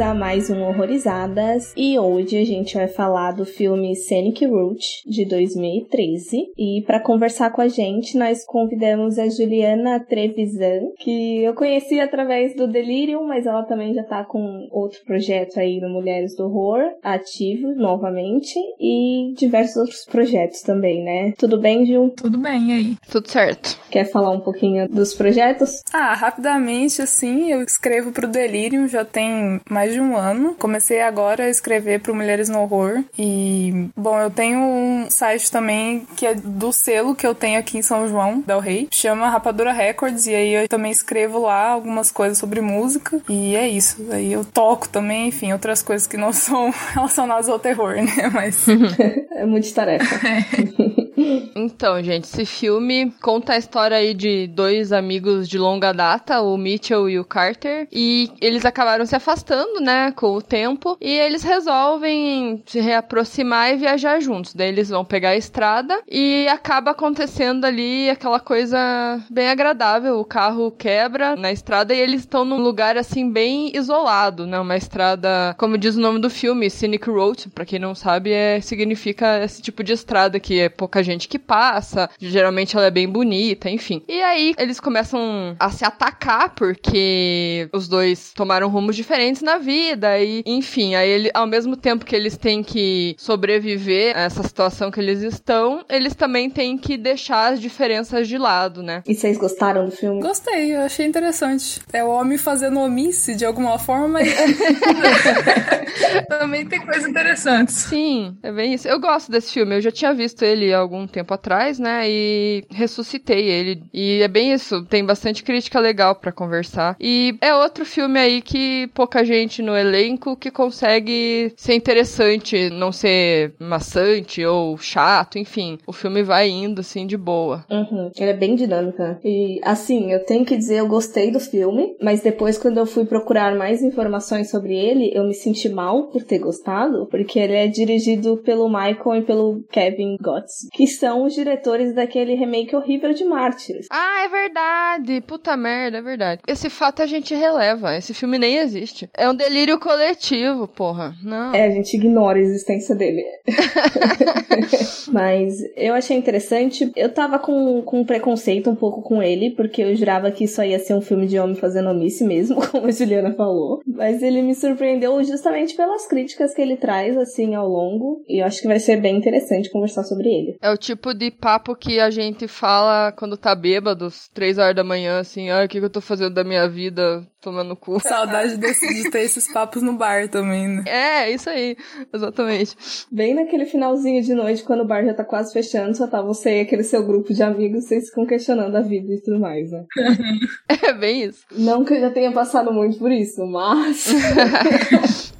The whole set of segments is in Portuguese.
a mais um Horrorizadas e hoje a gente vai falar do filme Scenic Route de 2013 e para conversar com a gente nós convidamos a Juliana Trevisan, que eu conheci através do Delirium, mas ela também já tá com outro projeto aí no Mulheres do Horror, ativo novamente e diversos outros projetos também, né? Tudo bem, Ju? Tudo bem, e aí? Tudo certo. Quer falar um pouquinho dos projetos? Ah, rapidamente, assim, eu escrevo pro Delirium já tem mais de um ano. Comecei agora a escrever pro Mulheres no Horror. E, bom, eu tenho um site também que é do selo que eu tenho aqui em São João, Del Rey. Chama Rapadura Records. E aí eu também escrevo lá algumas coisas sobre música. E é isso. Aí eu toco também, enfim, outras coisas que não são relacionadas ao terror, né? Mas. é muito tarefa. É. Então, gente, esse filme conta a história aí de dois amigos de longa data, o Mitchell e o Carter, e eles acabaram se afastando, né, com o tempo, e eles resolvem se reaproximar e viajar juntos. Daí eles vão pegar a estrada e acaba acontecendo ali aquela coisa bem agradável. O carro quebra na estrada e eles estão num lugar assim bem isolado, né? Uma estrada, como diz o nome do filme, Scenic Road, para quem não sabe, é significa esse tipo de estrada que é pouca gente gente que passa, geralmente ela é bem bonita, enfim. E aí eles começam a se atacar porque os dois tomaram rumos diferentes na vida e, enfim, aí ele, ao mesmo tempo que eles têm que sobreviver a essa situação que eles estão, eles também têm que deixar as diferenças de lado, né? E vocês gostaram do filme? Gostei, eu achei interessante. É o homem fazendo omisse de alguma forma, mas também tem coisas interessantes. Sim, é bem isso. Eu gosto desse filme, eu já tinha visto ele algum algum tempo atrás, né? E ressuscitei ele. E é bem isso, tem bastante crítica legal para conversar. E é outro filme aí que pouca gente no elenco que consegue ser interessante, não ser maçante ou chato, enfim. O filme vai indo assim de boa. Uhum. Ele é bem dinâmica. E assim, eu tenho que dizer, eu gostei do filme, mas depois quando eu fui procurar mais informações sobre ele, eu me senti mal por ter gostado, porque ele é dirigido pelo Michael e pelo Kevin Gotts, que são os diretores daquele remake horrível de Mártires. Ah, é verdade. Puta merda, é verdade. Esse fato a gente releva. Esse filme nem existe. É um delírio coletivo, porra. Não. É, a gente ignora a existência dele. Mas eu achei interessante. Eu tava com, com preconceito um pouco com ele, porque eu jurava que isso ia ser um filme de homem fazendo omisse mesmo, como a Juliana falou. Mas ele me surpreendeu justamente pelas críticas que ele traz, assim, ao longo. E eu acho que vai ser bem interessante conversar sobre ele. É o tipo de papo que a gente fala quando tá bêbado, três horas da manhã, assim, ah, o que, que eu tô fazendo da minha vida, tomando cu. Saudade desse, de ter esses papos no bar também, né? É, isso aí, exatamente. Bem naquele finalzinho de noite, quando o bar já tá quase fechando, só tá você e aquele seu grupo de amigos, vocês ficam questionando a vida e tudo mais, né? é bem isso. Não que eu já tenha passado muito por isso, mas.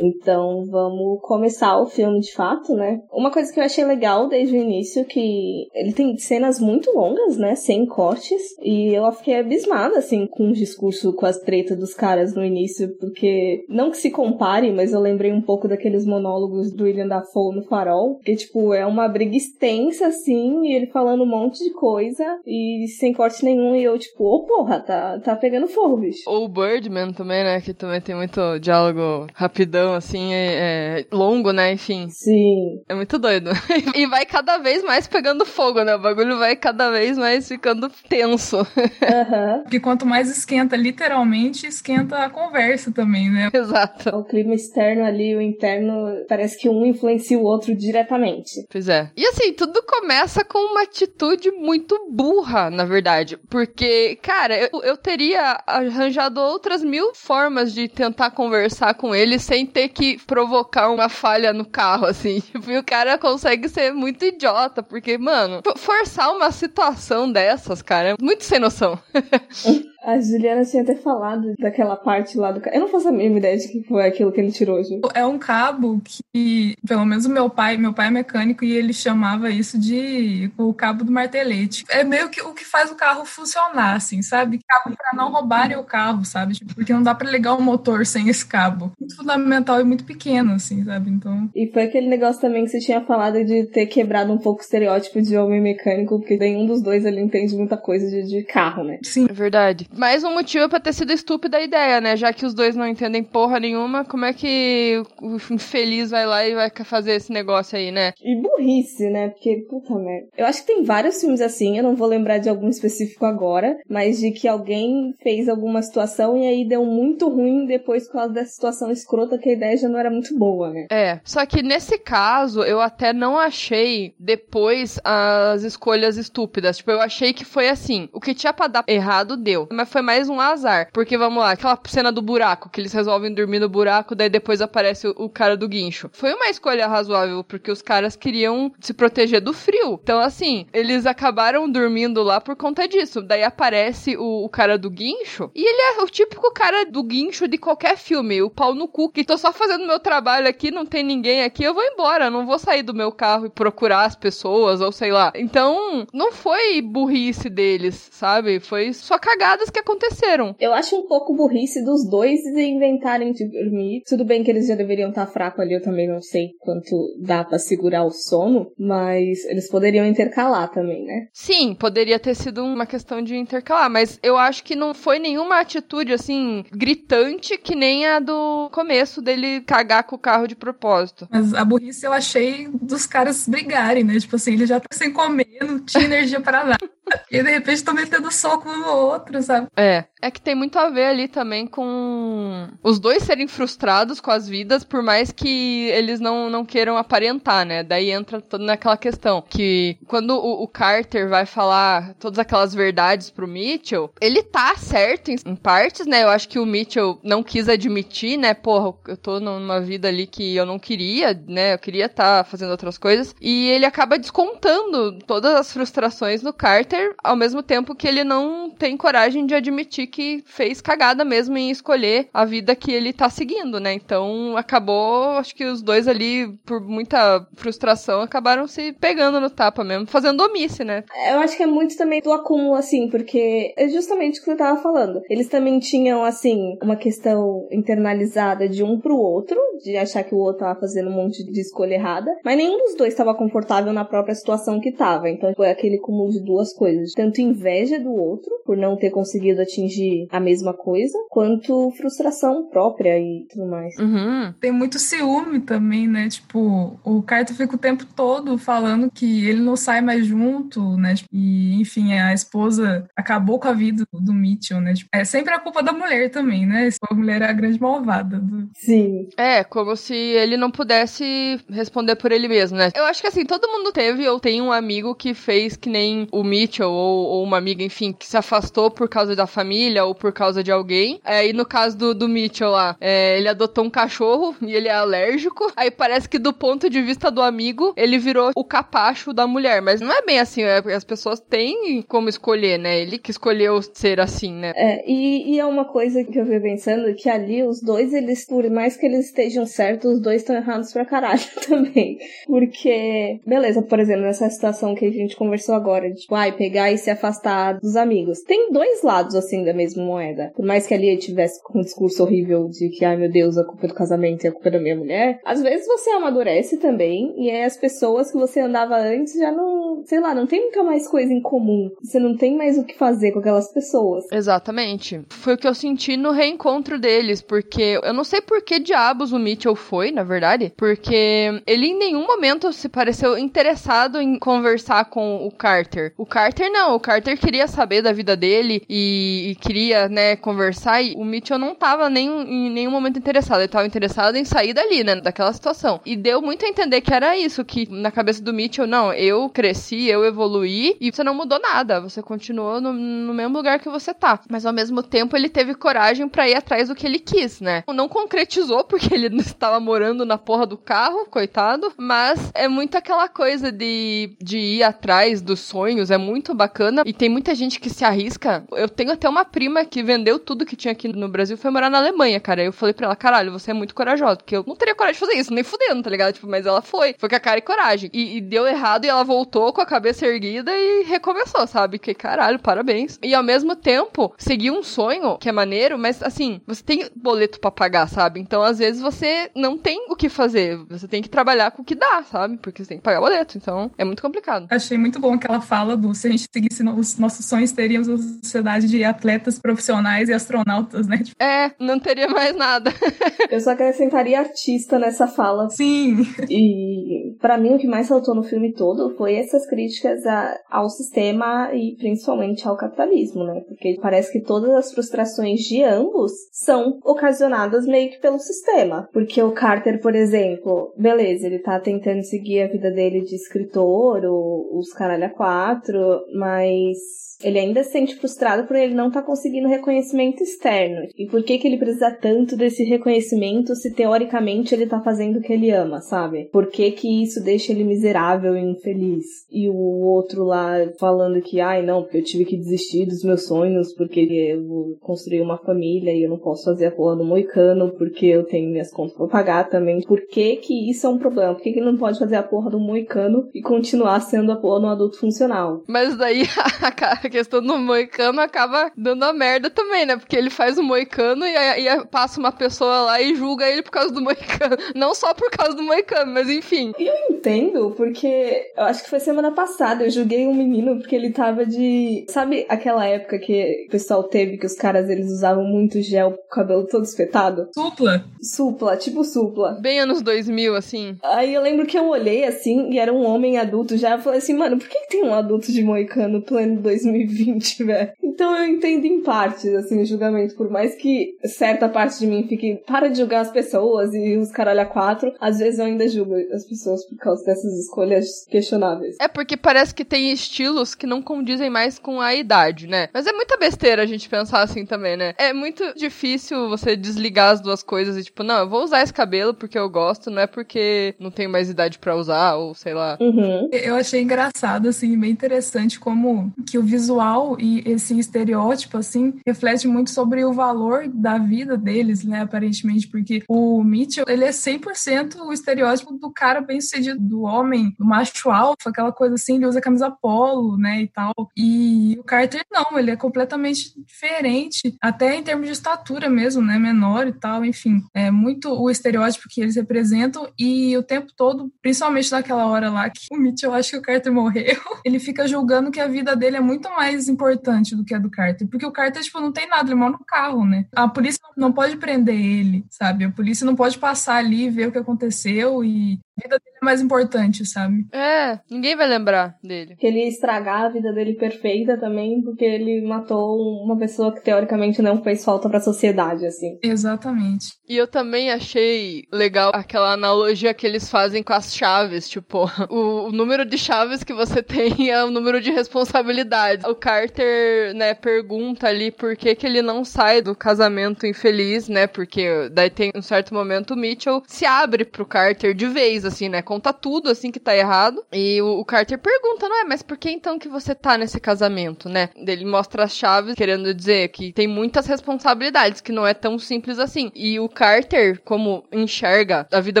Então vamos começar o filme de fato, né? Uma coisa que eu achei legal desde o início que ele tem cenas muito longas, né? Sem cortes. E eu fiquei abismada, assim, com o discurso, com as tretas dos caras no início, porque não que se compare, mas eu lembrei um pouco daqueles monólogos do William Dafoe no Farol, que tipo é uma briga extensa assim, e ele falando um monte de coisa e sem corte nenhum e eu tipo, ô oh, porra, tá tá pegando fogo, bicho. Ou o Birdman também, né, que também tem muito diálogo rapidão assim, é, é, longo, né? Enfim. Sim. É muito doido. e vai cada vez mais pegando fogo, né? O bagulho vai cada vez mais ficando tenso. Uhum. Porque quanto mais esquenta, literalmente, esquenta a conversa também, né? Exato. O clima externo ali, o interno, parece que um influencia o outro diretamente. Pois é. E assim, tudo começa com uma atitude muito burra, na verdade. Porque, cara, eu, eu teria arranjado outras mil formas de tentar conversar com ele sem ter que provocar uma falha no carro, assim. Tipo, e o cara consegue ser muito idiota, porque, mano, forçar uma situação dessas, cara, é muito sem noção. A Juliana tinha até falado daquela parte lá do. Eu não faço a mínima ideia de que foi aquilo que ele tirou, Ju. É um cabo que, pelo menos o meu pai, meu pai é mecânico e ele chamava isso de o cabo do martelete. É meio que o que faz o carro funcionar, assim, sabe? Cabo para não roubarem o carro, sabe? Tipo, porque não dá para ligar o motor sem esse cabo. Muito fundamental e muito pequeno, assim, sabe? Então. E foi aquele negócio também que você tinha falado de ter quebrado um pouco o estereótipo de homem mecânico, porque nenhum dos dois ali entende muita coisa de, de carro, né? Sim. É verdade. Mais um motivo para ter sido estúpida a ideia, né? Já que os dois não entendem porra nenhuma, como é que o infeliz vai lá e vai fazer esse negócio aí, né? E burrice, né? Porque, puta merda. Eu acho que tem vários filmes assim, eu não vou lembrar de algum específico agora, mas de que alguém fez alguma situação e aí deu muito ruim depois por causa dessa situação escrota que a ideia já não era muito boa, né? É. Só que nesse caso, eu até não achei depois as escolhas estúpidas. Tipo, eu achei que foi assim. O que tinha pra dar errado, deu. Mas foi mais um azar. Porque, vamos lá, aquela cena do buraco, que eles resolvem dormir no buraco, daí depois aparece o, o cara do guincho. Foi uma escolha razoável, porque os caras queriam se proteger do frio. Então, assim, eles acabaram dormindo lá por conta disso. Daí aparece o, o cara do guincho, e ele é o típico cara do guincho de qualquer filme. O pau no cu, que tô só fazendo meu trabalho aqui, não tem ninguém aqui, eu vou embora. Não vou sair do meu carro e procurar as pessoas, ou sei lá. Então, não foi burrice deles, sabe? Foi só cagadas que aconteceram. Eu acho um pouco burrice dos dois de inventarem de dormir. Tudo bem que eles já deveriam estar tá fracos ali, eu também não sei quanto dá para segurar o sono, mas eles poderiam intercalar também, né? Sim, poderia ter sido uma questão de intercalar, mas eu acho que não foi nenhuma atitude assim gritante que nem a do começo dele cagar com o carro de propósito. Mas a burrice eu achei dos caras brigarem, né? Tipo assim, ele já tá sem comer, não tinha energia para nada. E de repente estão metendo soco um no outro, sabe? É. É que tem muito a ver ali também com os dois serem frustrados com as vidas, por mais que eles não, não queiram aparentar, né? Daí entra toda naquela questão que quando o, o Carter vai falar todas aquelas verdades pro Mitchell, ele tá certo em, em, partes, né? Eu acho que o Mitchell não quis admitir, né? Porra, eu tô numa vida ali que eu não queria, né? Eu queria estar tá fazendo outras coisas. E ele acaba descontando todas as frustrações no Carter, ao mesmo tempo que ele não tem coragem de admitir que fez cagada mesmo em escolher a vida que ele tá seguindo, né? Então acabou, acho que os dois ali, por muita frustração, acabaram se pegando no tapa mesmo, fazendo omisse, né? Eu acho que é muito também do acúmulo, assim, porque é justamente o que você tava falando. Eles também tinham, assim, uma questão internalizada de um pro outro, de achar que o outro tava fazendo um monte de escolha errada, mas nenhum dos dois estava confortável na própria situação que tava. Então foi aquele cúmulo de duas coisas. Tanto inveja do outro, por não ter conseguido atingir a mesma coisa, quanto frustração própria e tudo mais. Uhum. Tem muito ciúme também, né? Tipo, o Carter fica o tempo todo falando que ele não sai mais junto, né? E, enfim, a esposa acabou com a vida do Mitchell, né? Tipo, é sempre a culpa da mulher também, né? A mulher é a grande malvada. Do... Sim. É, como se ele não pudesse responder por ele mesmo, né? Eu acho que assim, todo mundo teve ou tem um amigo que fez que nem o Mitchell ou, ou uma amiga, enfim, que se afastou por causa da família ou por causa de alguém. É, e no caso do, do Mitchell lá, é, ele adotou um cachorro e ele é alérgico. Aí parece que do ponto de vista do amigo, ele virou o capacho da mulher. Mas não é bem assim, é, as pessoas têm como escolher, né? Ele que escolheu ser assim, né? É, e, e é uma coisa que eu vi pensando, que ali os dois, eles, por mais que eles estejam certos, os dois estão errados pra caralho também. Porque, beleza, por exemplo, nessa situação que a gente conversou agora, de tipo, pegar e se afastar dos amigos. Tem dois lados, assim, da mesma moeda. Por mais que ali tivesse com um discurso horrível de que, ai meu Deus, a culpa é do casamento e a culpa é da minha mulher, às vezes você amadurece também e aí as pessoas que você andava antes já não, sei lá, não tem muita mais coisa em comum. Você não tem mais o que fazer com aquelas pessoas. Exatamente. Foi o que eu senti no reencontro deles, porque eu não sei por que diabos o Mitchell foi, na verdade, porque ele em nenhum momento se pareceu interessado em conversar com o Carter. O Carter não, o Carter queria saber da vida dele e, e queria, né, conversar e o Mitchell não tava nem, em nenhum momento interessado. Ele tava interessado em sair dali, né, daquela situação. E deu muito a entender que era isso, que na cabeça do Mitchell, não, eu cresci cresci, eu evoluí, e você não mudou nada. Você continuou no, no mesmo lugar que você tá. Mas ao mesmo tempo, ele teve coragem para ir atrás do que ele quis, né? Não concretizou, porque ele estava morando na porra do carro, coitado. Mas é muito aquela coisa de, de ir atrás dos sonhos, é muito bacana. E tem muita gente que se arrisca. Eu tenho até uma prima que vendeu tudo que tinha aqui no Brasil foi morar na Alemanha, cara. Eu falei pra ela, caralho, você é muito corajosa, porque eu não teria coragem de fazer isso, nem fudendo, tá ligado? Tipo, mas ela foi. Foi com a cara e coragem. E, e deu errado e ela voltou com a cabeça erguida e recomeçou, sabe? Que caralho, parabéns. E ao mesmo tempo, seguir um sonho, que é maneiro, mas assim, você tem boleto para pagar, sabe? Então, às vezes, você não tem o que fazer. Você tem que trabalhar com o que dá, sabe? Porque você tem que pagar boleto. Então, é muito complicado. Achei muito bom que ela fala do se a gente seguisse os nossos sonhos, teríamos uma sociedade de atletas profissionais e astronautas, né? É, não teria mais nada. Eu só acrescentaria artista nessa fala. Sim. E para mim o que mais saltou no filme todo foi essas críticas a, ao sistema e principalmente ao capitalismo, né? Porque parece que todas as frustrações de ambos são ocasionadas meio que pelo sistema. Porque o Carter, por exemplo, beleza, ele tá tentando seguir a vida dele de escritor, ou os caralho a quatro, mas ele ainda se sente frustrado por ele não estar tá conseguindo reconhecimento externo. E por que que ele precisa tanto desse reconhecimento se teoricamente ele tá fazendo o que ele ama, sabe? Por que que isso deixa ele miserável e infeliz? E o outro lá falando que, ai não, porque eu tive que desistir dos meus sonhos porque eu vou construir uma família e eu não posso fazer a porra do moicano porque eu tenho minhas contas pra pagar também. Por que que isso é um problema? Por que que ele não pode fazer a porra do moicano e continuar sendo a porra do adulto funcional? Mas daí a questão do moicano acaba dando a merda também, né? Porque ele faz o moicano e, aí passa uma pessoa lá e julga ele por causa do moicano. Não só por causa do moicano, mas enfim. E eu entendo, porque eu acho que foi semana passada, eu julguei um menino porque ele tava de. Sabe aquela época que o pessoal teve que os caras eles usavam muito gel com o cabelo todo espetado? Supla. Supla, tipo supla. Bem anos 2000, assim. Aí eu lembro que eu olhei assim e era um homem adulto já. Eu falei assim, mano, por que, que tem um adulto de moicano pleno 2000? 2020, velho. Então eu entendo em partes, assim, o julgamento. Por mais que certa parte de mim fique, para de julgar as pessoas e os caralho a quatro, às vezes eu ainda julgo as pessoas por causa dessas escolhas questionáveis. É porque parece que tem estilos que não condizem mais com a idade, né? Mas é muita besteira a gente pensar assim também, né? É muito difícil você desligar as duas coisas e tipo, não, eu vou usar esse cabelo porque eu gosto, não é porque não tenho mais idade para usar, ou sei lá. Uhum. Eu achei engraçado, assim, bem interessante como que o visual visual e esse estereótipo, assim, reflete muito sobre o valor da vida deles, né, aparentemente, porque o Mitchell, ele é 100% o estereótipo do cara bem-sucedido, do homem, do macho alfa, aquela coisa assim, ele usa camisa polo, né, e tal. E o Carter não, ele é completamente diferente, até em termos de estatura mesmo, né, menor e tal, enfim. É muito o estereótipo que eles representam e o tempo todo, principalmente naquela hora lá que o Mitchell acha que o Carter morreu, ele fica julgando que a vida dele é muito mais importante do que a do Carter. Porque o Carter, tipo, não tem nada, ele mora no carro, né? A polícia não pode prender ele, sabe? A polícia não pode passar ali e ver o que aconteceu e a vida dele é mais importante, sabe? É, ninguém vai lembrar dele. Que ele ia estragar a vida dele perfeita também, porque ele matou uma pessoa que teoricamente não fez falta pra sociedade, assim. Exatamente. E eu também achei legal aquela analogia que eles fazem com as chaves, tipo, o, o número de chaves que você tem é o número de responsabilidades. O Carter, né, pergunta ali por que que ele não sai do casamento infeliz, né, porque daí tem um certo momento o Mitchell se abre pro Carter de vez, assim, né? Conta tudo, assim, que tá errado. E o, o, Carter pergunta, não é? Mas por que então que você tá nesse casamento, né? Ele mostra as chaves, querendo dizer que tem muitas responsabilidades, que não é tão simples assim. E o Carter, como enxerga a vida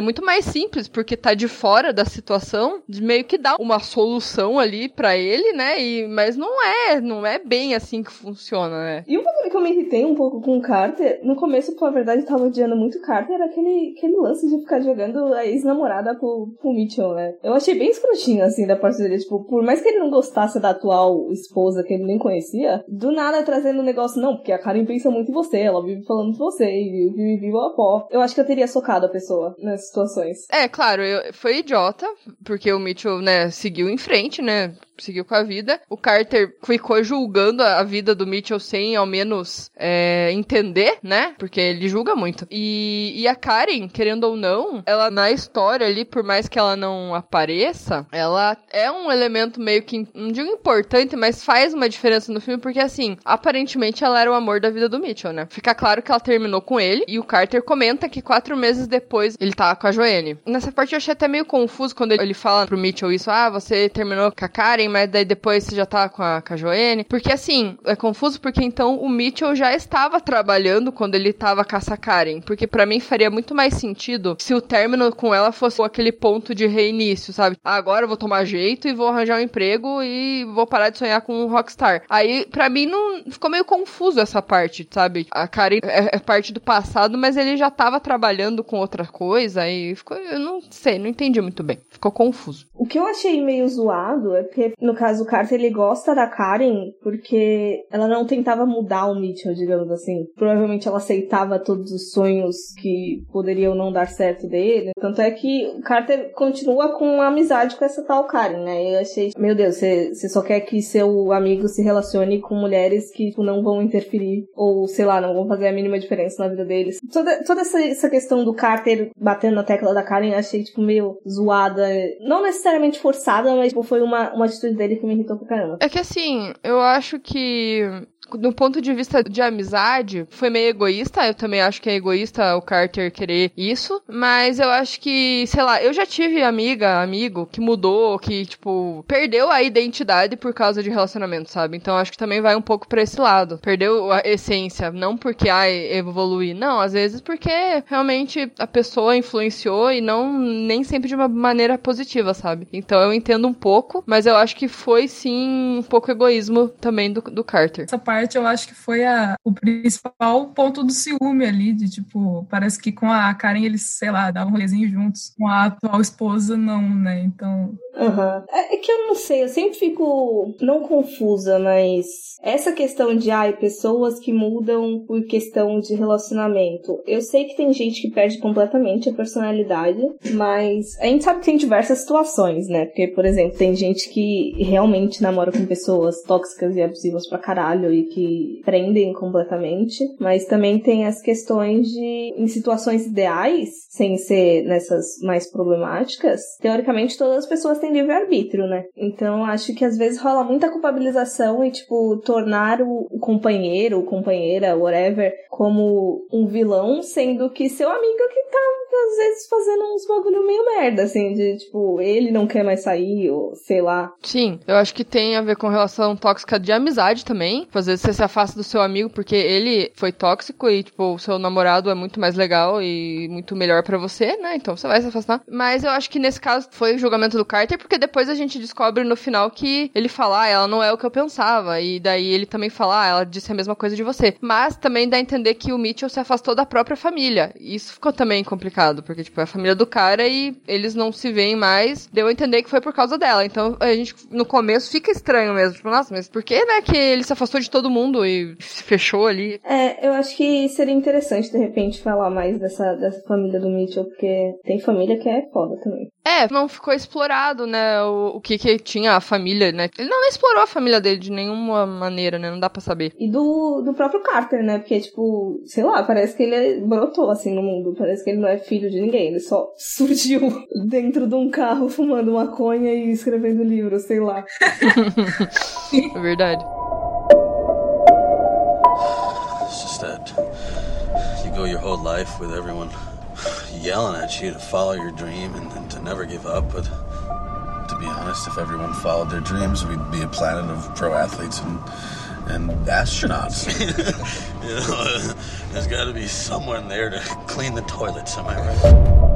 muito mais simples, porque tá de fora da situação, meio que dá uma solução ali para ele, né? E, mas não é, não é bem assim que funciona, né? E um bagulho que eu me irritei um pouco com o Carter, no começo, pela verdade, tava odiando muito o Carter, era aquele, aquele lance de ficar jogando a ex-namorada pro, pro Mitchell, né? Eu achei bem escrotinho, assim, da parte dele. Tipo, por mais que ele não gostasse da atual esposa que ele nem conhecia, do nada trazendo um negócio, não, porque a Karen pensa muito em você, ela vive falando de você, e vive, vive a pó. Eu acho que eu teria socado a pessoa nessas situações. É, claro, eu, foi idiota, porque o Mitchell, né, seguiu em frente, né? Seguiu com a vida. O Carter ficou julgando a vida do Mitchell sem ao menos é, entender, né? Porque ele julga muito. E, e a Karen, querendo ou não, ela na história ali por mais que ela não apareça, ela é um elemento meio que, não digo importante, mas faz uma diferença no filme, porque assim, aparentemente ela era o amor da vida do Mitchell, né? Fica claro que ela terminou com ele, e o Carter comenta que quatro meses depois ele tava com a Joanne. Nessa parte eu achei até meio confuso quando ele fala pro Mitchell isso, ah, você terminou com a Karen, mas daí depois você já tá com a, com a Joanne. Porque assim, é confuso porque então o Mitchell já estava trabalhando quando ele tava com essa Karen. Porque para mim faria muito mais sentido se o término com ela fosse aquele ponto de reinício, sabe? Ah, agora eu vou tomar jeito e vou arranjar um emprego e vou parar de sonhar com um rockstar. Aí, para mim, não ficou meio confuso essa parte, sabe? A Karen é, é parte do passado, mas ele já tava trabalhando com outra coisa e ficou. Eu não sei, não entendi muito bem. Ficou confuso. O que eu achei meio zoado é porque, no caso, o Carter ele gosta da Karen porque ela não tentava mudar o Mitchell, digamos assim. Provavelmente ela aceitava todos os sonhos que poderiam não dar certo dele. Tanto é que o Carter continua com amizade com essa tal Karen, né? Eu achei, meu Deus, você só quer que seu amigo se relacione com mulheres que tipo, não vão interferir ou, sei lá, não vão fazer a mínima diferença na vida deles. Toda, toda essa, essa questão do Carter batendo na tecla da Karen, achei, tipo, meio zoada. Não necessariamente forçada, mas tipo, foi uma, uma atitude dele que me irritou pra caramba. É que assim, eu acho que do ponto de vista de amizade, foi meio egoísta. Eu também acho que é egoísta o Carter querer isso. Mas eu acho que, sei lá, eu já tive amiga, amigo que mudou, que, tipo, perdeu a identidade por causa de relacionamento, sabe? Então acho que também vai um pouco pra esse lado. Perdeu a essência. Não porque, ai, evoluir. Não, às vezes porque realmente a pessoa influenciou e não nem sempre de uma maneira positiva, sabe? Então eu entendo um pouco, mas eu acho que foi sim um pouco egoísmo também do, do Carter. Essa parte parte, eu acho que foi a, o principal ponto do ciúme ali, de tipo, parece que com a Karen eles, sei lá, davam um rolezinho juntos. Com a atual esposa, não, né? Então. Uhum. É, é que eu não sei, eu sempre fico não confusa, mas essa questão de ai, pessoas que mudam por questão de relacionamento. Eu sei que tem gente que perde completamente a personalidade, mas a gente sabe que tem diversas situações, né? Porque, por exemplo, tem gente que realmente namora com pessoas tóxicas e abusivas pra caralho e que prendem completamente, mas também tem as questões de em situações ideais, sem ser nessas mais problemáticas, teoricamente todas as pessoas têm livre-arbítrio, né? Então acho que às vezes rola muita culpabilização e, tipo, tornar o, companheiro, ou companheira, whatever, como um vilão, sendo que seu amigo que tá, às vezes, fazendo uns bagulho meio merda, assim, de, tipo, ele não quer mais sair, ou sei lá. Sim, eu acho que tem a ver com relação tóxica de amizade também. Às vezes você se afasta do seu amigo porque ele foi tóxico e, tipo, o seu namorado é muito mais legal e muito melhor para você, né? Então você vai se afastar. Mas eu acho que nesse caso foi o julgamento do Carter, porque depois a gente descobre no final que ele fala, ah, ela não é o que eu pensava. E daí Aí ele também fala, ah, ela disse a mesma coisa de você. Mas também dá a entender que o Mitchell se afastou da própria família. Isso ficou também complicado, porque, tipo, é a família do cara e eles não se veem mais. Deu a entender que foi por causa dela. Então, a gente, no começo, fica estranho mesmo. Tipo, nossa, mas por que, né, que ele se afastou de todo mundo e se fechou ali? É, eu acho que seria interessante, de repente, falar mais dessa, dessa família do Mitchell, porque tem família que é foda também. É, não ficou explorado, né, o, o que que tinha a família, né? Ele não explorou a família dele de nenhuma maneira, né? Não dá pra saber. E do, do próprio Carter, né? Porque, tipo, sei lá, parece que ele brotou assim no mundo. Parece que ele não é filho de ninguém. Ele só surgiu dentro de um carro fumando maconha e escrevendo livro, sei lá. é verdade. It's just that you go your whole life with everyone yelling at you to follow your dream and, and to never give up, but to be honest, if everyone followed their dreams, we'd be a planet of pro athletes and and astronauts. you know, there's got to be someone there to clean the toilets. Am I right?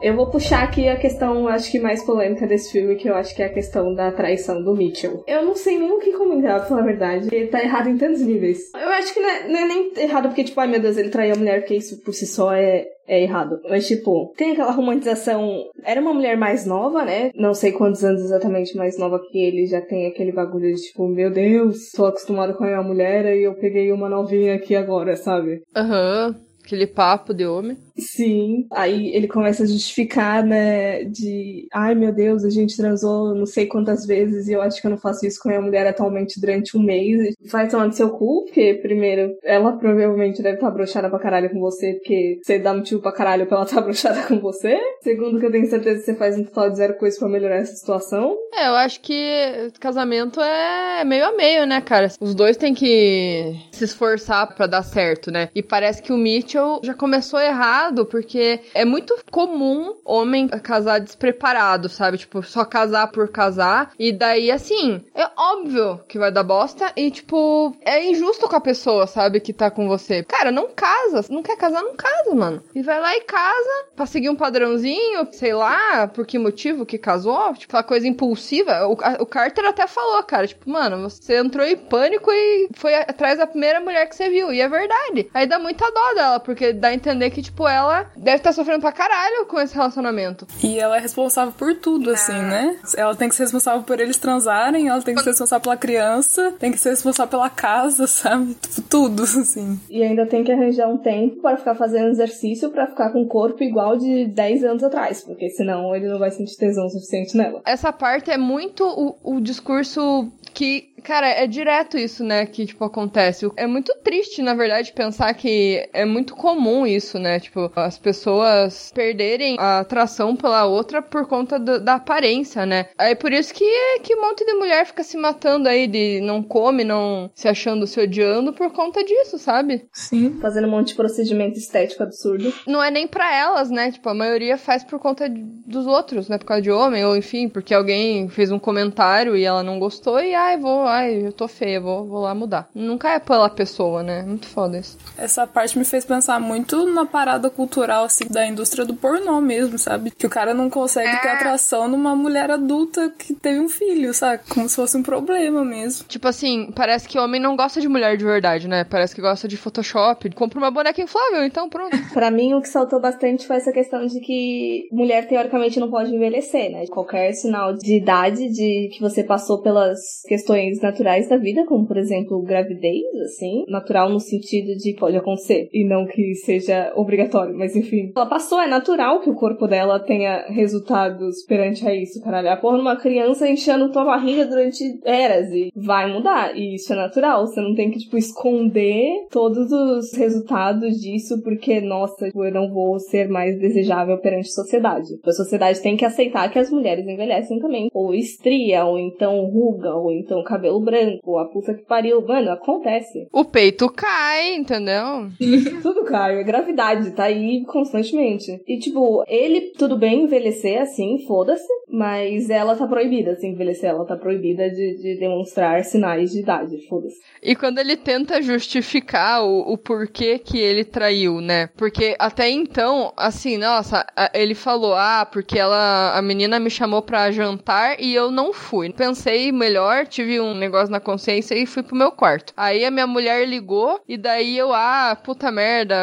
Eu vou puxar aqui a questão, acho que mais polêmica desse filme, que eu acho que é a questão da traição do Mitchell. Eu não sei nem o que comentar, pra falar a verdade. Ele tá errado em tantos níveis. Eu acho que não é, não é nem errado porque, tipo, ai meu Deus, ele traiu a mulher, porque isso por si só é, é errado. Mas, tipo, tem aquela romantização. Era uma mulher mais nova, né? Não sei quantos anos exatamente mais nova que ele. Já tem aquele bagulho de, tipo, meu Deus, tô acostumado com a minha mulher e eu peguei uma novinha aqui agora, sabe? Aham. Uhum Aquele papo de homem. Sim. Aí ele começa a justificar, né? De ai meu Deus, a gente transou não sei quantas vezes e eu acho que eu não faço isso com a minha mulher atualmente durante um mês. Vai tomando seu cu, porque primeiro, ela provavelmente deve estar broxada pra caralho com você, porque você dá motivo pra caralho pra ela estar broxada com você. Segundo, que eu tenho certeza que você faz um total de zero coisa pra melhorar essa situação. É, eu acho que casamento é meio a meio, né, cara? Os dois têm que se esforçar para dar certo, né? E parece que o Mitchell já começou errado, porque é muito comum homem casar despreparado, sabe? Tipo, só casar por casar. E daí, assim, é óbvio que vai dar bosta. E, tipo, é injusto com a pessoa, sabe? Que tá com você. Cara, não casa. Não quer casar, não casa, mano. E vai lá e casa pra seguir um padrãozinho, sei lá, por que motivo que casou. Tipo, aquela coisa impulsiva. O, a, o Carter até falou, cara, tipo, mano, você entrou em pânico e foi atrás da primeira mulher que você viu. E é verdade. Aí dá muita dó dela, porque dá a entender que, tipo, ela deve estar tá sofrendo pra caralho com esse relacionamento. E ela é responsável por tudo, assim, ah. né? Ela tem que ser responsável por eles transarem, ela tem que ser responsável pela criança, tem que ser responsável pela casa, sabe? Tipo, tudo, assim. E ainda tem que arranjar um tempo para ficar fazendo exercício para ficar com o corpo igual de 10 anos atrás, porque senão ele não vai sentir tesão suficiente nela. Essa parte é muito o, o discurso que Cara, é direto isso, né, que, tipo, acontece. É muito triste, na verdade, pensar que é muito comum isso, né? Tipo, as pessoas perderem a atração pela outra por conta do, da aparência, né? Aí por isso que, que um monte de mulher fica se matando aí, de não come, não se achando, se odiando por conta disso, sabe? Sim. Fazendo um monte de procedimento estético absurdo. Não é nem para elas, né? Tipo, a maioria faz por conta de, dos outros, né? Por causa de homem, ou enfim, porque alguém fez um comentário e ela não gostou e, ai, vou ai, eu tô feia, vou, vou lá mudar. Nunca é pela pessoa, né? Muito foda isso. Essa parte me fez pensar muito na parada cultural, assim, da indústria do pornô mesmo, sabe? Que o cara não consegue é. ter atração numa mulher adulta que teve um filho, sabe? Como se fosse um problema mesmo. Tipo assim, parece que homem não gosta de mulher de verdade, né? Parece que gosta de Photoshop. Compra uma boneca inflável, então pronto. pra mim, o que saltou bastante foi essa questão de que mulher, teoricamente, não pode envelhecer, né? Qualquer sinal de idade, de que você passou pelas questões naturais da vida, como por exemplo gravidez, assim, natural no sentido de pode acontecer e não que seja obrigatório, mas enfim. Ela passou, é natural que o corpo dela tenha resultados perante a isso, caralho. A porra numa criança enchendo tua barriga durante eras e vai mudar, e isso é natural. Você não tem que, tipo, esconder todos os resultados disso porque, nossa, tipo, eu não vou ser mais desejável perante a sociedade. A sociedade tem que aceitar que as mulheres envelhecem também, ou estria, ou então ruga, ou então cabelo cabelo branco, a puta que pariu. Mano, acontece. O peito cai, entendeu? tudo cai, é gravidade, tá aí constantemente. E, tipo, ele, tudo bem envelhecer assim, foda-se, mas ela tá proibida, assim, envelhecer, ela tá proibida de, de demonstrar sinais de idade, foda-se. E quando ele tenta justificar o, o porquê que ele traiu, né? Porque até então, assim, nossa, ele falou, ah, porque ela, a menina me chamou pra jantar e eu não fui. Pensei melhor, tive um negócio na consciência e fui pro meu quarto. Aí a minha mulher ligou e daí eu, ah, puta merda,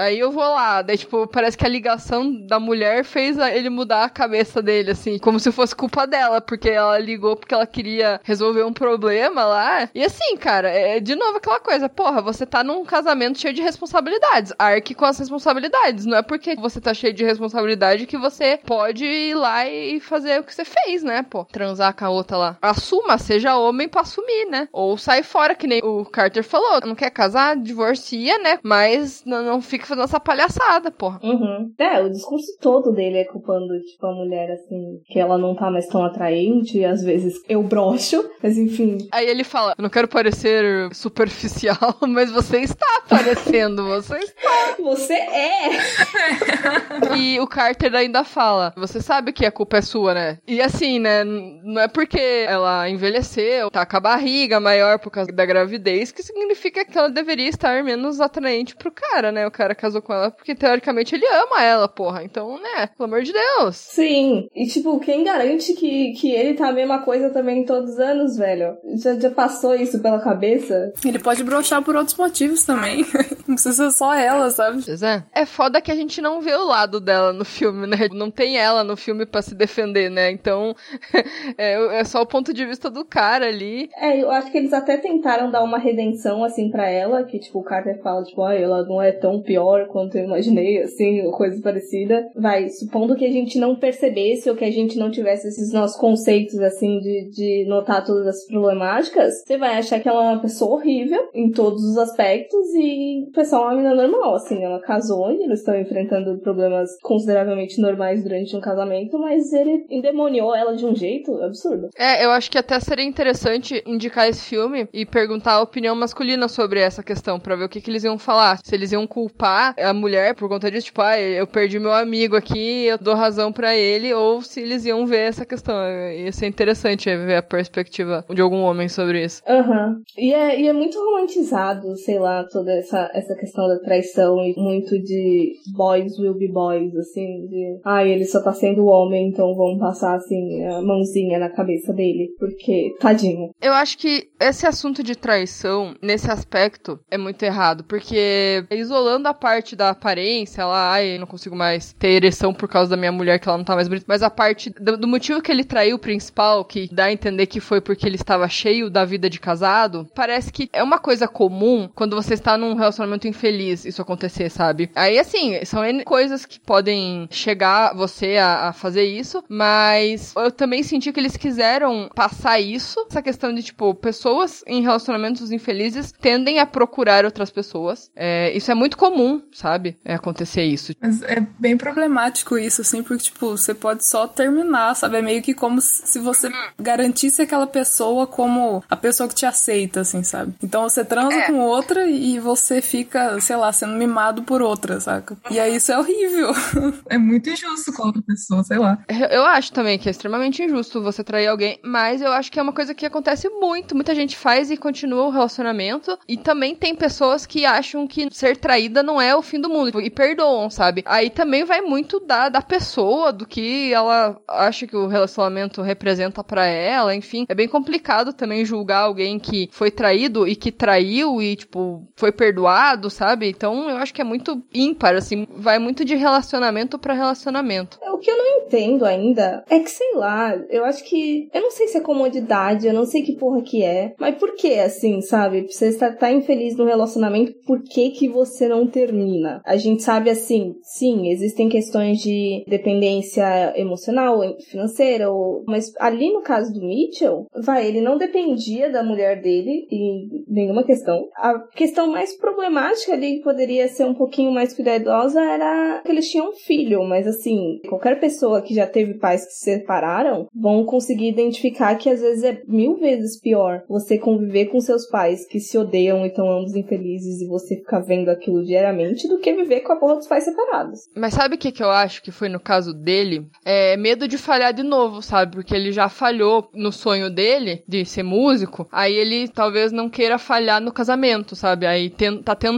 aí eu vou lá. Daí, tipo, parece que a ligação da mulher fez ele mudar a cabeça dele, assim, como se fosse culpa dela, porque ela ligou porque ela queria resolver um problema lá. E assim, cara, é de novo aquela coisa, porra, você tá num casamento cheio de responsabilidades. Arque com as responsabilidades. Não é porque você tá cheio de responsabilidade que você pode ir lá e fazer o que você fez, né, pô? Transar com a outra lá. Assuma, seja homem pra assumir, né? Ou sai fora, que nem o Carter falou. Não quer casar, divorcia, né? Mas não, não fica fazendo essa palhaçada, porra. Uhum. É, o discurso todo dele é culpando, tipo, a mulher, assim, que ela não tá mais tão atraente, e às vezes eu broxo, mas enfim. Aí ele fala, eu não quero parecer superficial, mas você está parecendo, você está. Você é! e o Carter ainda fala, você sabe que a culpa é sua, né? E assim, né, não é porque ela envelheceu, tá com a barriga maior por causa da gravidez, que significa que ela deveria estar menos atraente pro cara, né? O cara casou com ela porque teoricamente ele ama ela, porra. Então, né? Pelo amor de Deus. Sim. E tipo, quem garante que, que ele tá a mesma coisa também todos os anos, velho? Já, já passou isso pela cabeça? Ele pode brochar por outros motivos também. precisa ser só ela, sabe? Pois é. É foda que a gente não vê o lado dela no filme, né? Não tem ela no filme para se defender, né? Então, é, é, só o ponto de vista do cara ali. É, eu acho que eles até tentaram dar uma redenção, assim, para ela, que, tipo, o Carter fala, tipo, ah, ela não é tão pior quanto eu imaginei, assim, ou coisa parecida. Vai, supondo que a gente não percebesse ou que a gente não tivesse esses nossos conceitos, assim, de, de notar todas as problemáticas, você vai achar que ela é uma pessoa horrível em todos os aspectos e foi só uma menina normal, assim, ela casou e eles estão enfrentando problemas consideravelmente normais durante um casamento, mas ele endemoniou ela de um jeito absurdo. É, eu acho que até seria interessante indicar esse filme e perguntar a opinião masculina sobre essa questão, para ver o que, que eles iam falar. Se eles iam culpar a mulher por conta disso, tipo, ah, eu perdi meu amigo aqui, eu dou razão para ele, ou se eles iam ver essa questão. Ia ser interessante ver a perspectiva de algum homem sobre isso. Aham. Uhum. E, é, e é muito romantizado, sei lá, toda essa, essa questão da traição e muito de boys will be boys, assim, de ah, ele só tá sendo homem, então vamos passar assim a mãozinha na cabeça dele, porque tadinho. Eu acho que esse assunto de traição, nesse aspecto, é muito errado, porque isolando a parte da aparência, lá, ai, não consigo mais ter ereção por causa da minha mulher que ela não tá mais bonita, mas a parte do, do motivo que ele traiu o principal, que dá a entender que foi porque ele estava cheio da vida de casado, parece que é uma coisa comum quando você está num relacionamento infeliz isso acontecer, sabe? Aí, assim, são N coisas que podem chegar você a, a fazer isso, mas eu também senti que eles quiseram passar isso, essa questão de, tipo, pessoas em relacionamentos infelizes tendem a procurar outras pessoas. É, isso é muito comum, sabe? É acontecer isso. Mas é bem problemático isso, assim, porque, tipo, você pode só terminar, sabe? É meio que como se você garantisse aquela pessoa como a pessoa que te aceita, assim, sabe? Então você transa é. com outra e você fica, sei lá, sendo mimado por outra, saca? E aí isso é horrível. É muito injusto com outra pessoa, sei lá. Eu acho também que é extremamente injusto você trair alguém, mas eu acho que é uma coisa que acontece muito. Muita gente faz e continua o relacionamento. E também tem pessoas que acham que ser traída não é o fim do mundo e perdoam, sabe? Aí também vai muito da, da pessoa, do que ela acha que o relacionamento representa para ela, enfim. É bem complicado também julgar alguém que foi traído e que traiu e, tipo, foi perdoado, sabe? Então eu acho que é muito ímpar, assim, vai muito de relacionamento para relacionamento. O que eu não entendo ainda é que, sei lá, eu acho que. Eu não sei se é comodidade, eu não sei que porra que é, mas por que assim, sabe? Você está tá infeliz no relacionamento, por que que você não termina? A gente sabe assim, sim, existem questões de dependência emocional, financeira, ou... mas ali no caso do Mitchell, vai, ele não dependia da mulher dele em nenhuma questão. A questão mais problemática ali que poderia ser um pouquinho mais cuidadosa era que eles tinham um filho, mas assim, qualquer pessoa que já teve pais que se separaram vão conseguir identificar que às vezes é mil vezes pior você conviver com seus pais que se odeiam e estão ambos infelizes e você ficar vendo aquilo diariamente do que viver com a porra dos pais separados. Mas sabe o que, que eu acho que foi no caso dele? É medo de falhar de novo, sabe? Porque ele já falhou no sonho dele de ser músico, aí ele talvez não queira falhar no casamento, sabe? Aí tá tentando,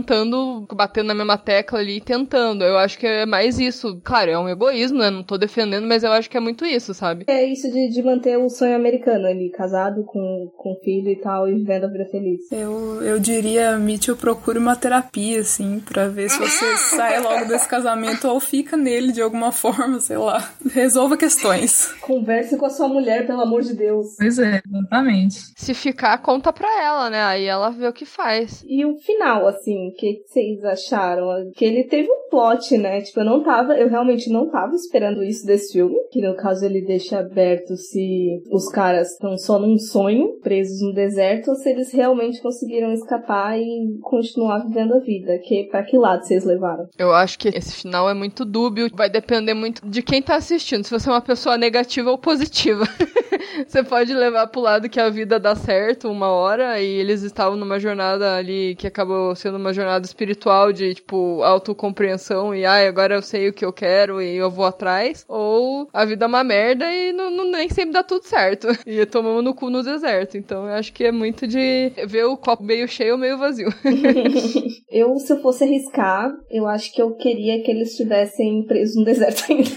batendo na mesma tecla ali e tentando. Eu acho que é mais isso. Claro, é um egoísmo, né? Não tô defendendo, mas eu acho que é muito isso, sabe? É isso de, de manter o sonho americano ali, casado com, com filho e tal, e vivendo a vida feliz. Eu, eu diria, Mitchell, procure uma terapia, assim, pra ver se você sai logo desse casamento ou fica nele de alguma forma, sei lá. Resolva questões. Converse com a sua mulher, pelo amor de Deus. Pois é, exatamente. Se ficar, conta pra ela, né? Aí ela vê o que faz. E o final, assim, o que vocês acharam? Que ele teve um plot, né? Tipo, eu não tava, eu realmente não tava esperando isso desse filme. Que no caso ele deixa aberto se os caras estão só num sonho, presos no deserto, ou se eles realmente conseguiram escapar e continuar vivendo a vida. Que, pra que lado vocês levaram? Eu acho que esse final é muito dúbio. Vai depender muito de quem tá assistindo. Se você é uma pessoa negativa ou positiva. você pode levar pro lado que a vida dá certo uma hora e eles estavam numa jornada ali que acabou sendo uma jornada espiritual de, tipo, autocompreensão e, ai, agora eu sei o que eu quero e eu vou atrás. Ou a vida é uma merda e não, não nem sempre dá tudo certo. E tomamos no cu no deserto. Então eu acho que é muito de ver o copo meio cheio ou meio vazio. eu, se eu fosse arriscar, eu acho que eu queria que eles estivessem presos no deserto ainda.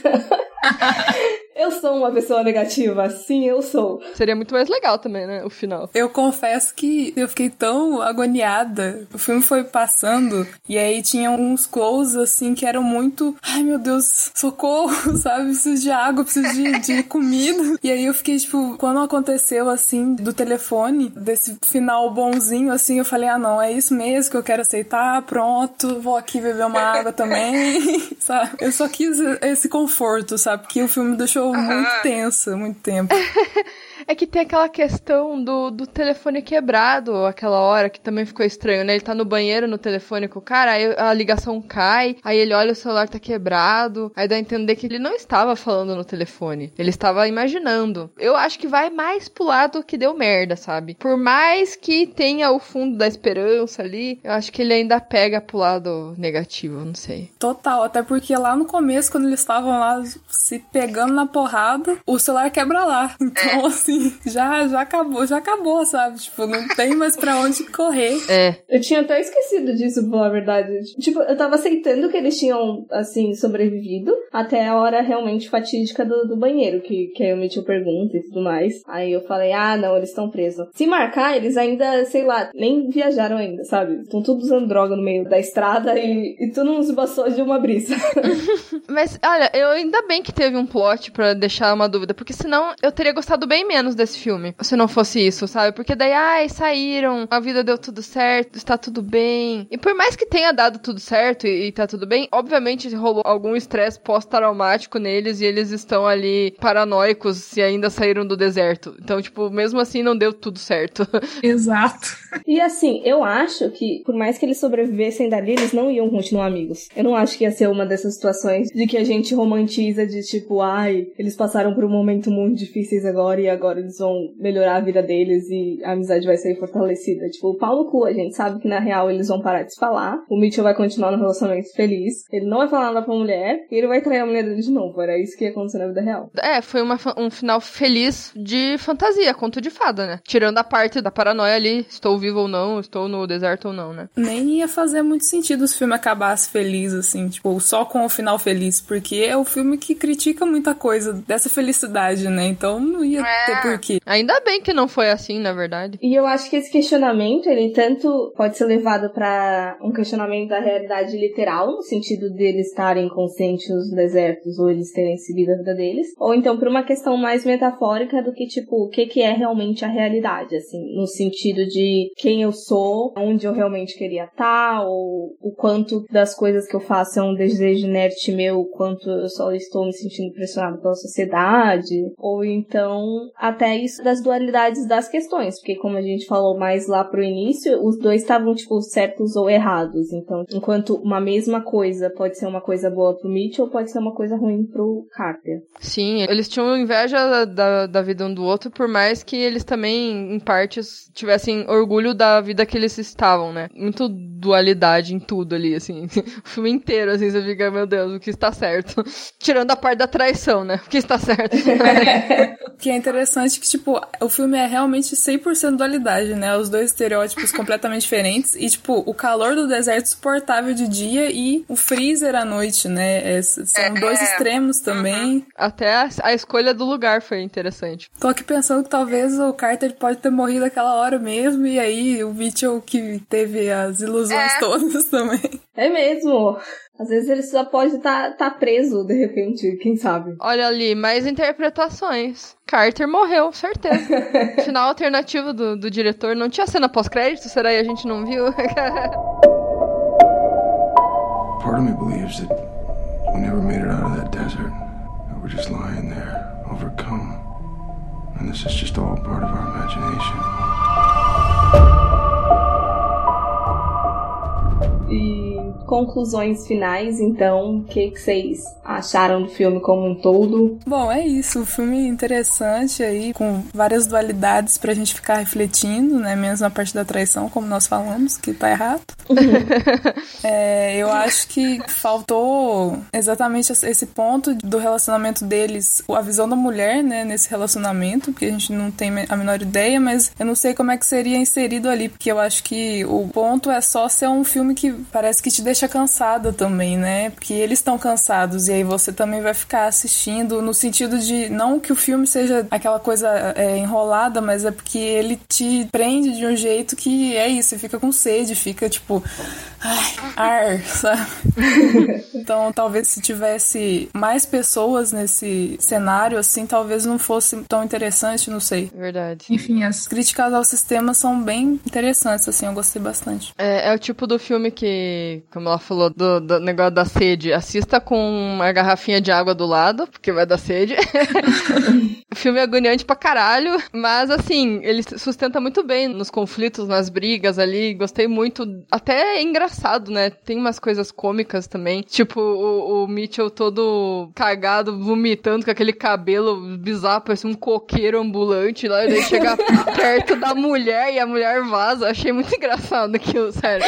Eu sou uma pessoa negativa, sim, eu sou. Seria muito mais legal também, né? O final. Eu confesso que eu fiquei tão agoniada. O filme foi passando e aí tinha uns close assim que eram muito. Ai meu Deus, socorro, sabe? Preciso de água, preciso de, de comida. E aí eu fiquei, tipo, quando aconteceu assim, do telefone, desse final bonzinho, assim, eu falei, ah não, é isso mesmo que eu quero aceitar, pronto, vou aqui beber uma água também, sabe? Eu só quis esse conforto, sabe? Porque o filme deixou muito tensa, muito tempo. É que tem aquela questão do, do telefone quebrado, aquela hora que também ficou estranho, né? Ele tá no banheiro no telefone com o cara, aí a ligação cai, aí ele olha o celular tá quebrado, aí dá a entender que ele não estava falando no telefone, ele estava imaginando. Eu acho que vai mais pro lado que deu merda, sabe? Por mais que tenha o fundo da esperança ali, eu acho que ele ainda pega pro lado negativo, não sei. Total, até porque lá no começo, quando eles estavam lá se pegando na porrada, o celular quebra lá. Então, assim assim, já, já acabou, já acabou, sabe? Tipo, não tem mais pra onde correr. É. Eu tinha até esquecido disso, pra falar a verdade. Tipo, eu tava aceitando que eles tinham, assim, sobrevivido até a hora realmente fatídica do, do banheiro, que, que aí o Mitchell pergunta e tudo mais. Aí eu falei, ah, não, eles estão presos. Se marcar, eles ainda, sei lá, nem viajaram ainda, sabe? Estão todos usando droga no meio da estrada e, e tu não se bastou de uma brisa. Mas, olha, eu ainda bem que teve um plot pra deixar uma dúvida, porque senão eu teria gostado bem menos menos desse filme. Se não fosse isso, sabe? Porque daí, ai, saíram, a vida deu tudo certo, está tudo bem. E por mais que tenha dado tudo certo e, e tá tudo bem, obviamente rolou algum estresse pós-traumático neles e eles estão ali paranoicos se ainda saíram do deserto. Então, tipo, mesmo assim não deu tudo certo. Exato. E assim, eu acho que, por mais que eles sobrevivessem dali, eles não iam continuar amigos. Eu não acho que ia ser uma dessas situações de que a gente romantiza de tipo, ai, eles passaram por um momento muito difíceis agora e agora agora eles vão melhorar a vida deles e a amizade vai ser fortalecida. Tipo, o pau no cu, a gente sabe que na real eles vão parar de se falar. O Mitchell vai continuar no relacionamento feliz. Ele não vai falar nada pra mulher e ele vai trair a mulher dele de novo. Era isso que ia acontecer na vida real. É, foi uma, um final feliz de fantasia, conto de fada, né? Tirando a parte da paranoia ali, estou vivo ou não, estou no deserto ou não, né? Nem ia fazer muito sentido se o filme acabasse feliz, assim, tipo, só com o final feliz, porque é o filme que critica muita coisa dessa felicidade, né? Então não ia é. ter por quê. Ainda bem que não foi assim, na verdade. E eu acho que esse questionamento, ele tanto pode ser levado para um questionamento da realidade literal, no sentido deles estarem conscientes nos desertos ou eles terem seguido a vida deles, ou então por uma questão mais metafórica do que, tipo, o que, que é realmente a realidade, assim, no sentido de quem eu sou, onde eu realmente queria estar, ou o quanto das coisas que eu faço é um desejo inerte meu, o quanto eu só estou me sentindo pressionado pela sociedade, ou então até isso das dualidades das questões, porque como a gente falou mais lá pro início, os dois estavam, tipo, certos ou errados. Então, enquanto uma mesma coisa pode ser uma coisa boa pro Mitchell, pode ser uma coisa ruim pro Carter. Sim, eles tinham inveja da, da vida um do outro, por mais que eles também, em partes, tivessem orgulho da vida que eles estavam, né? Muito dualidade em tudo ali, assim. O filme inteiro, assim, você fica, meu Deus, o que está certo? Tirando a parte da traição, né? O que está certo? que é interessante que, tipo, o filme é realmente 100% dualidade, né? Os dois estereótipos completamente diferentes. E, tipo, o calor do deserto suportável de dia e o freezer à noite, né? É, são é, dois extremos também. Uhum. Até a, a, escolha do lugar foi interessante. Tô aqui pensando que talvez o Carter pode ter morrido aquela hora mesmo. E aí o Mitchell que teve as ilusões é. todas também. É mesmo. Às vezes ele só pode estar tá, tá preso, de repente, quem sabe. Olha ali, mais interpretações. Carter morreu, certeza. Final alternativo do, do diretor. Não tinha cena pós-crédito? Será que a gente não viu? Part of me believes that we never made it out of that desert. That we're just lying there, overcome. And this is just all part of our imagination. Conclusões finais, então, o que, que vocês acharam do filme como um todo? Bom, é isso. O filme interessante aí, com várias dualidades pra gente ficar refletindo, né? Menos na parte da traição, como nós falamos, que tá errado. é, eu acho que faltou exatamente esse ponto do relacionamento deles, a visão da mulher, né, nesse relacionamento, porque a gente não tem a menor ideia, mas eu não sei como é que seria inserido ali, porque eu acho que o ponto é só ser um filme que parece que te deixa deixa cansada também, né? Porque eles estão cansados e aí você também vai ficar assistindo no sentido de não que o filme seja aquela coisa é, enrolada, mas é porque ele te prende de um jeito que é isso, você fica com sede, fica tipo, ai, ar, sabe? então talvez se tivesse mais pessoas nesse cenário assim, talvez não fosse tão interessante, não sei. Verdade. Enfim, as críticas ao sistema são bem interessantes, assim, eu gostei bastante. É, é o tipo do filme que, como ela falou, do, do negócio da sede, assista com uma garrafinha de água do lado, porque vai dar sede. o filme é agoniante pra caralho, mas assim, ele sustenta muito bem nos conflitos, nas brigas ali. Gostei muito. Até é engraçado, né? Tem umas coisas cômicas também. Tipo, o, o Mitchell todo cagado, vomitando com aquele cabelo bizarro, parece um coqueiro ambulante lá. E daí chega perto da mulher e a mulher vaza. Achei muito engraçado aquilo, sério.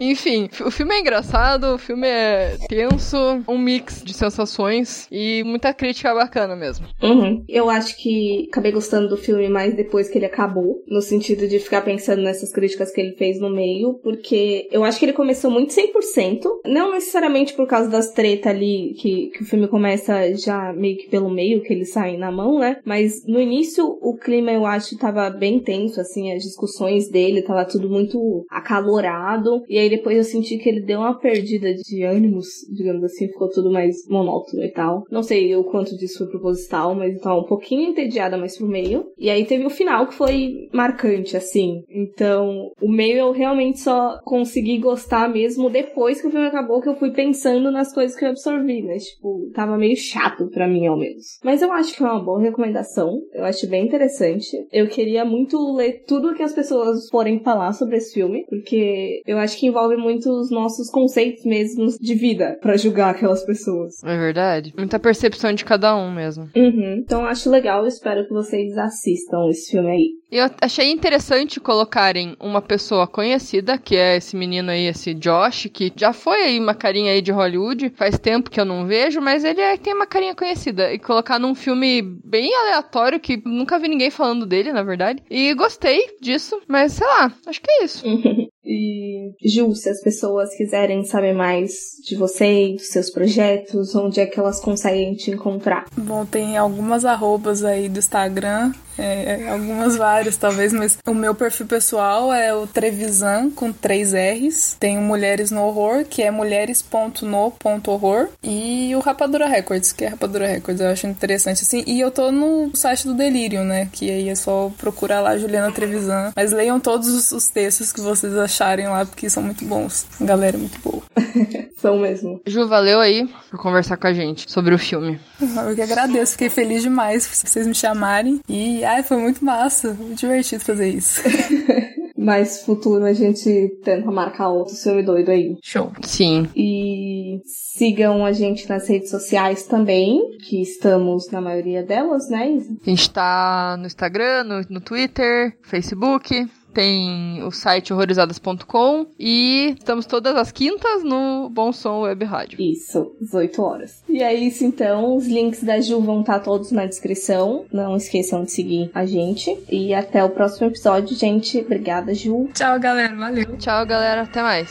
Enfim, o filme é engraçado, o filme é tenso, um mix de sensações e muita crítica bacana mesmo. Uhum. Eu acho que acabei gostando do filme mais depois que ele acabou, no sentido de ficar pensando nessas críticas que ele fez no meio, porque eu acho que ele começou muito 100%, não necessariamente por causa das tretas ali, que, que o filme começa já meio que pelo meio, que eles saem na mão, né? Mas no início o clima eu acho tava bem tenso, assim, as discussões dele, tava tudo muito acalorado, e aí depois eu senti que ele deu uma perdida de ânimos, digamos assim, ficou tudo mais monótono e tal. Não sei o quanto disso foi proposital, mas eu tava um pouquinho entediada mais pro meio. E aí teve o final que foi marcante, assim. Então, o meio eu realmente só consegui gostar mesmo depois que o filme acabou, que eu fui pensando nas coisas que eu absorvi, né? Tipo, tava meio chato para mim, ao menos. Mas eu acho que é uma boa recomendação. Eu acho bem interessante. Eu queria muito ler tudo que as pessoas forem falar sobre esse filme, porque eu acho que envolve muito os nossos conceitos mesmos de vida para julgar aquelas pessoas. É verdade. Muita percepção de cada um mesmo. Uhum. Então acho legal, espero que vocês assistam esse filme aí. Eu achei interessante colocarem uma pessoa conhecida, que é esse menino aí, esse Josh, que já foi aí uma carinha aí de Hollywood, faz tempo que eu não vejo, mas ele é, tem uma carinha conhecida. E colocar num filme bem aleatório, que nunca vi ninguém falando dele, na verdade. E gostei disso, mas sei lá, acho que é isso. E, Ju, se as pessoas quiserem saber mais de você e dos seus projetos, onde é que elas conseguem te encontrar? Bom, tem algumas arrobas aí do Instagram, é, algumas várias talvez, mas o meu perfil pessoal é o Trevisan com três R's. Tem o Mulheres no Horror, que é mulheres.no.horror. E o Rapadura Records, que é Rapadura Records. Eu acho interessante assim. E eu tô no site do Delirium, né? Que aí é só procurar lá Juliana Trevisan. Mas leiam todos os textos que vocês acharem lá, porque são muito bons. A galera é muito boa. são mesmo. Ju, valeu aí por conversar com a gente sobre o filme. Eu que agradeço, fiquei feliz demais por vocês me chamarem. E ai, foi muito massa, muito divertido fazer isso. Mais futuro a gente tenta marcar outro filme doido aí. Show. Sim. E sigam a gente nas redes sociais também, que estamos na maioria delas, né? A gente tá no Instagram, no, no Twitter, Facebook tem o site horrorizadas.com e estamos todas as quintas no Bom Som Web Rádio. Isso, 18 horas. E é isso então, os links da Ju vão estar todos na descrição. Não esqueçam de seguir a gente. E até o próximo episódio, gente. Obrigada, Ju. Tchau, galera. Valeu. Tchau, galera. Até mais.